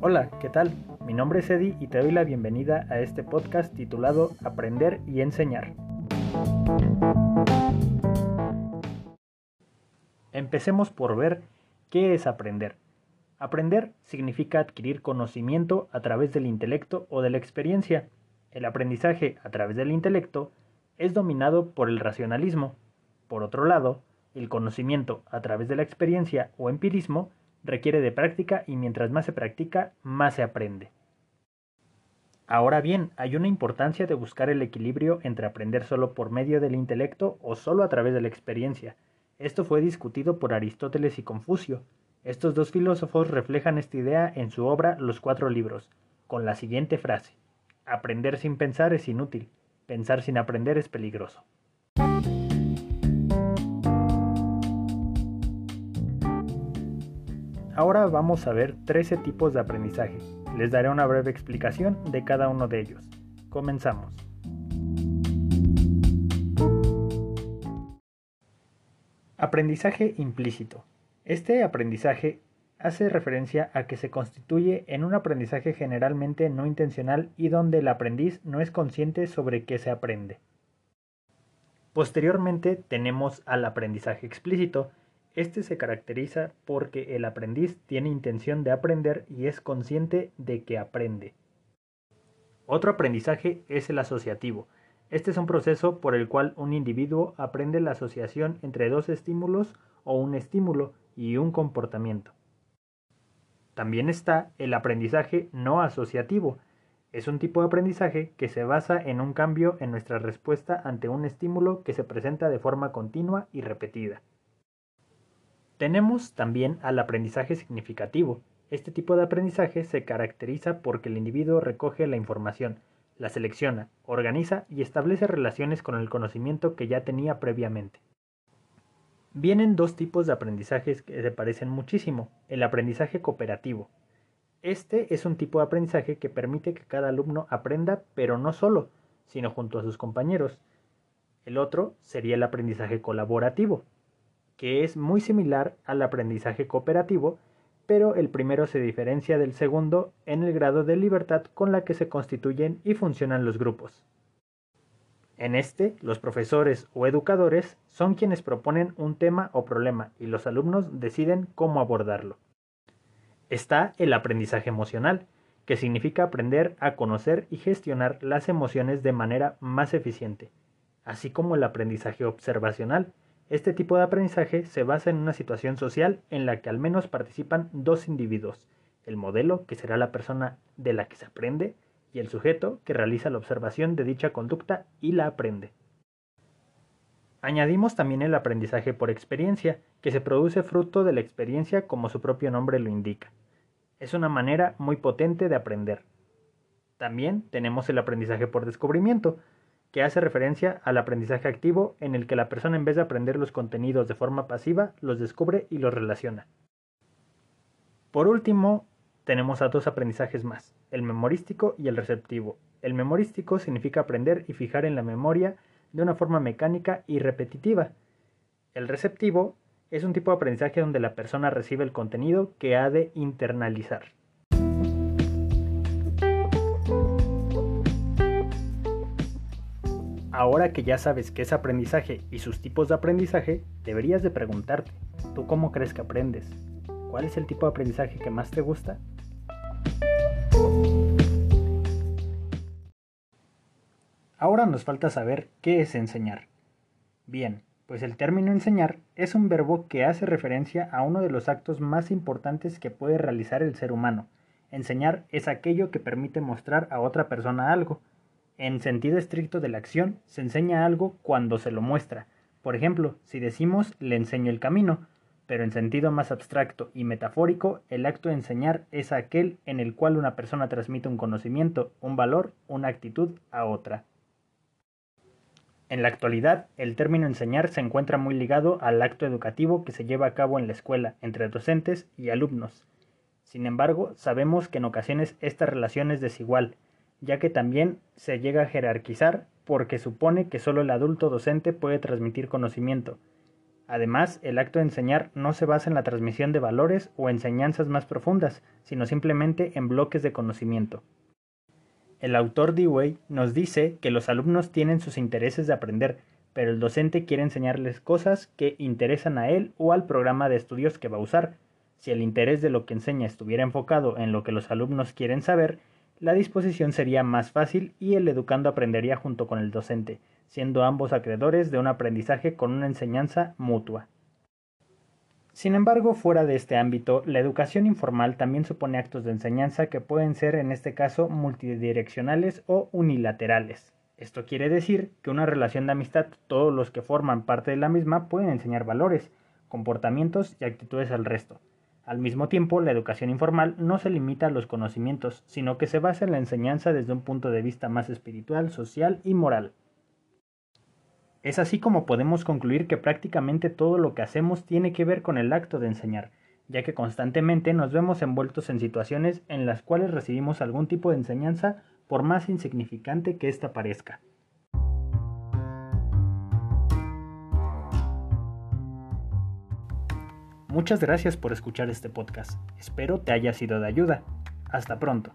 Hola, ¿qué tal? Mi nombre es Eddie y te doy la bienvenida a este podcast titulado Aprender y Enseñar. Empecemos por ver qué es aprender. Aprender significa adquirir conocimiento a través del intelecto o de la experiencia. El aprendizaje a través del intelecto es dominado por el racionalismo. Por otro lado, el conocimiento a través de la experiencia o empirismo requiere de práctica y mientras más se practica, más se aprende. Ahora bien, hay una importancia de buscar el equilibrio entre aprender solo por medio del intelecto o solo a través de la experiencia. Esto fue discutido por Aristóteles y Confucio. Estos dos filósofos reflejan esta idea en su obra Los Cuatro Libros, con la siguiente frase. Aprender sin pensar es inútil, pensar sin aprender es peligroso. Ahora vamos a ver 13 tipos de aprendizaje. Les daré una breve explicación de cada uno de ellos. Comenzamos. Aprendizaje implícito. Este aprendizaje hace referencia a que se constituye en un aprendizaje generalmente no intencional y donde el aprendiz no es consciente sobre qué se aprende. Posteriormente tenemos al aprendizaje explícito, este se caracteriza porque el aprendiz tiene intención de aprender y es consciente de que aprende. Otro aprendizaje es el asociativo. Este es un proceso por el cual un individuo aprende la asociación entre dos estímulos o un estímulo y un comportamiento. También está el aprendizaje no asociativo. Es un tipo de aprendizaje que se basa en un cambio en nuestra respuesta ante un estímulo que se presenta de forma continua y repetida. Tenemos también al aprendizaje significativo. Este tipo de aprendizaje se caracteriza porque el individuo recoge la información, la selecciona, organiza y establece relaciones con el conocimiento que ya tenía previamente. Vienen dos tipos de aprendizajes que se parecen muchísimo. El aprendizaje cooperativo. Este es un tipo de aprendizaje que permite que cada alumno aprenda, pero no solo, sino junto a sus compañeros. El otro sería el aprendizaje colaborativo que es muy similar al aprendizaje cooperativo, pero el primero se diferencia del segundo en el grado de libertad con la que se constituyen y funcionan los grupos. En este, los profesores o educadores son quienes proponen un tema o problema y los alumnos deciden cómo abordarlo. Está el aprendizaje emocional, que significa aprender a conocer y gestionar las emociones de manera más eficiente, así como el aprendizaje observacional, este tipo de aprendizaje se basa en una situación social en la que al menos participan dos individuos, el modelo, que será la persona de la que se aprende, y el sujeto, que realiza la observación de dicha conducta y la aprende. Añadimos también el aprendizaje por experiencia, que se produce fruto de la experiencia como su propio nombre lo indica. Es una manera muy potente de aprender. También tenemos el aprendizaje por descubrimiento, que hace referencia al aprendizaje activo en el que la persona en vez de aprender los contenidos de forma pasiva, los descubre y los relaciona. Por último, tenemos a dos aprendizajes más, el memorístico y el receptivo. El memorístico significa aprender y fijar en la memoria de una forma mecánica y repetitiva. El receptivo es un tipo de aprendizaje donde la persona recibe el contenido que ha de internalizar. Ahora que ya sabes qué es aprendizaje y sus tipos de aprendizaje, deberías de preguntarte, ¿tú cómo crees que aprendes? ¿Cuál es el tipo de aprendizaje que más te gusta? Ahora nos falta saber qué es enseñar. Bien, pues el término enseñar es un verbo que hace referencia a uno de los actos más importantes que puede realizar el ser humano. Enseñar es aquello que permite mostrar a otra persona algo, en sentido estricto de la acción, se enseña algo cuando se lo muestra. Por ejemplo, si decimos le enseño el camino, pero en sentido más abstracto y metafórico, el acto de enseñar es aquel en el cual una persona transmite un conocimiento, un valor, una actitud a otra. En la actualidad, el término enseñar se encuentra muy ligado al acto educativo que se lleva a cabo en la escuela entre docentes y alumnos. Sin embargo, sabemos que en ocasiones esta relación es desigual, ya que también se llega a jerarquizar porque supone que solo el adulto docente puede transmitir conocimiento. Además, el acto de enseñar no se basa en la transmisión de valores o enseñanzas más profundas, sino simplemente en bloques de conocimiento. El autor Dewey nos dice que los alumnos tienen sus intereses de aprender, pero el docente quiere enseñarles cosas que interesan a él o al programa de estudios que va a usar. Si el interés de lo que enseña estuviera enfocado en lo que los alumnos quieren saber, la disposición sería más fácil y el educando aprendería junto con el docente, siendo ambos acreedores de un aprendizaje con una enseñanza mutua. Sin embargo, fuera de este ámbito, la educación informal también supone actos de enseñanza que pueden ser en este caso multidireccionales o unilaterales. Esto quiere decir que una relación de amistad, todos los que forman parte de la misma pueden enseñar valores, comportamientos y actitudes al resto. Al mismo tiempo, la educación informal no se limita a los conocimientos, sino que se basa en la enseñanza desde un punto de vista más espiritual, social y moral. Es así como podemos concluir que prácticamente todo lo que hacemos tiene que ver con el acto de enseñar, ya que constantemente nos vemos envueltos en situaciones en las cuales recibimos algún tipo de enseñanza por más insignificante que ésta parezca. Muchas gracias por escuchar este podcast. Espero te haya sido de ayuda. Hasta pronto.